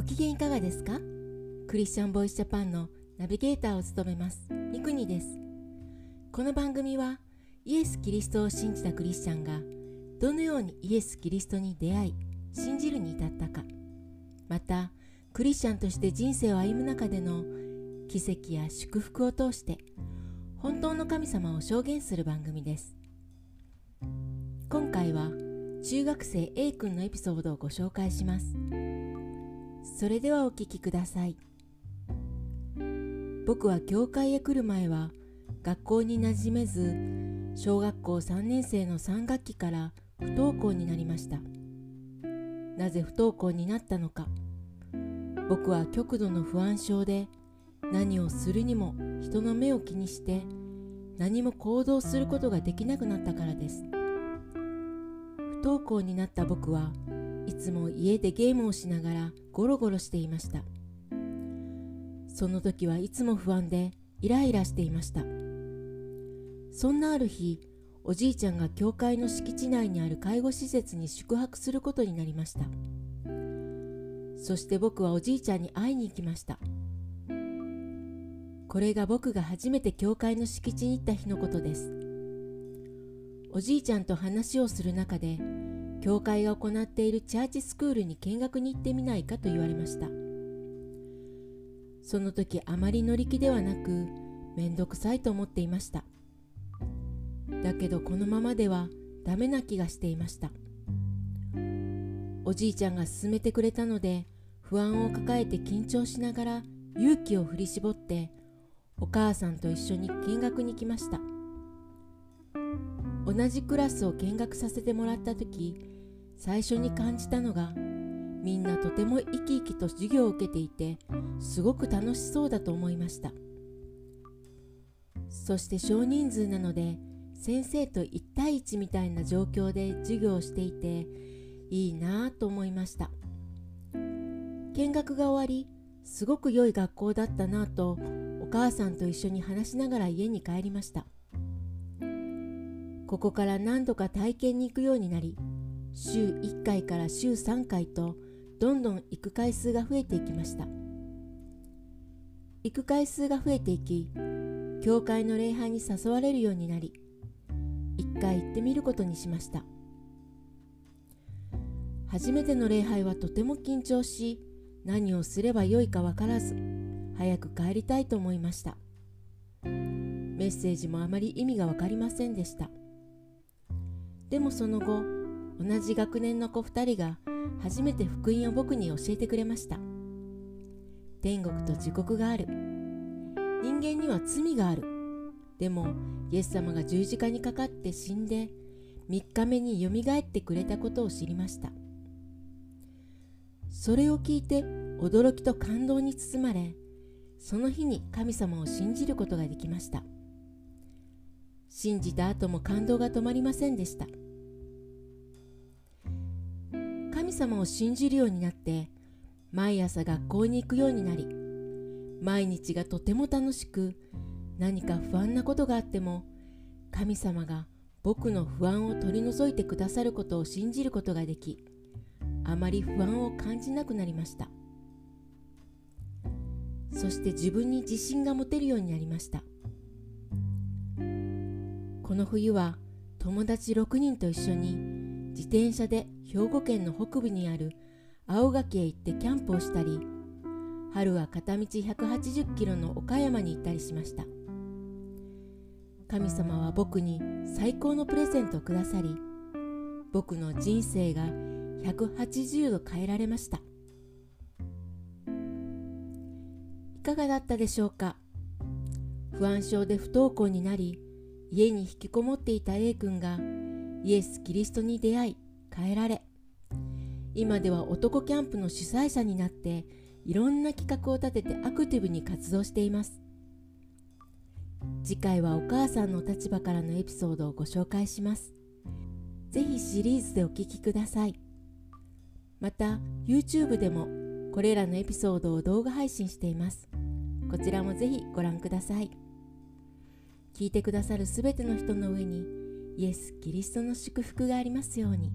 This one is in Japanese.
ご機嫌いかがですか？クリスチャンボイスジャパンのナビゲーターを務めます。ミクニです。この番組はイエス・キリストを信じたクリスチャンがどのようにイエス・キリストに出会い信じるに至ったか。またクリスチャンとして人生を歩む中での奇跡や祝福を通して本当の神様を証言する番組です。今回は中学生 A 君のエピソードをご紹介します。それではお聞きください。僕は教会へ来る前は学校に馴染めず小学校3年生の3学期から不登校になりました。なぜ不登校になったのか。僕は極度の不安症で何をするにも人の目を気にして何も行動することができなくなったからです。不登校になった僕はいつも家でゲームをしながらゴロゴロしていました。その時はいつも不安でイライラしていました。そんなある日おじいちゃんが教会の敷地内にある介護施設に宿泊することになりました。そして僕はおじいちゃんに会いに行きました。これが僕が初めて教会の敷地に行った日のことです。おじいちゃんと話をする中で教会が行っているチャーチスクールに見学に行ってみないかと言われました。その時あまり乗り気ではなくめんどくさいと思っていました。だけどこのままではダメな気がしていました。おじいちゃんが勧めてくれたので不安を抱えて緊張しながら勇気を振り絞ってお母さんと一緒に見学に来ました。同じクラスを見学させてもらった時最初に感じたのがみんなとても生き生きと授業を受けていてすごく楽しそうだと思いました。そして少人数なので先生と1対1みたいな状況で授業をしていていいなぁと思いました。見学が終わりすごく良い学校だったなぁとお母さんと一緒に話しながら家に帰りました。ここから何度か体験に行くようになり週1回から週3回とどんどん行く回数が増えていきました。行く回数が増えていき教会の礼拝に誘われるようになり一回行ってみることにしました。初めての礼拝はとても緊張し何をすればよいかわからず早く帰りたいと思いました。メッセージもあまり意味が分かりませんでした。でもその後同じ学年の子2人が初めて福音を僕に教えてくれました。天国と地獄がある。人間には罪がある。でもイエス様が十字架にかかって死んで3日目によみがえってくれたことを知りました。それを聞いて驚きと感動に包まれその日に神様を信じることができました。信じた後も感動が止まりませんでした。神様を信じるようになって毎朝学校に行くようになり毎日がとても楽しく何か不安なことがあっても神様が僕の不安を取り除いてくださることを信じることができあまり不安を感じなくなりました。そして自分に自信が持てるようになりました。この冬は友達6人と一緒に自転車で兵庫県の北部にある青垣へ行ってキャンプをしたり春は片道180キロの岡山に行ったりしました。神様は僕に最高のプレゼントをくださり僕の人生が180度変えられました。いかがだったでしょうか？不安症で不登校になり家に引きこもっていた A 君がイエス・キリストに出会い変えられ。今では男キャンプの主催者になっていろんな企画を立ててアクティブに活動しています。次回はお母さんの立場からのエピソードをご紹介します。ぜひシリーズでお聴きください。また YouTube でもこれらのエピソードを動画配信しています。こちらもぜひご覧ください。聞いてくださるすべての人の上にイエス・キリストの祝福がありますように。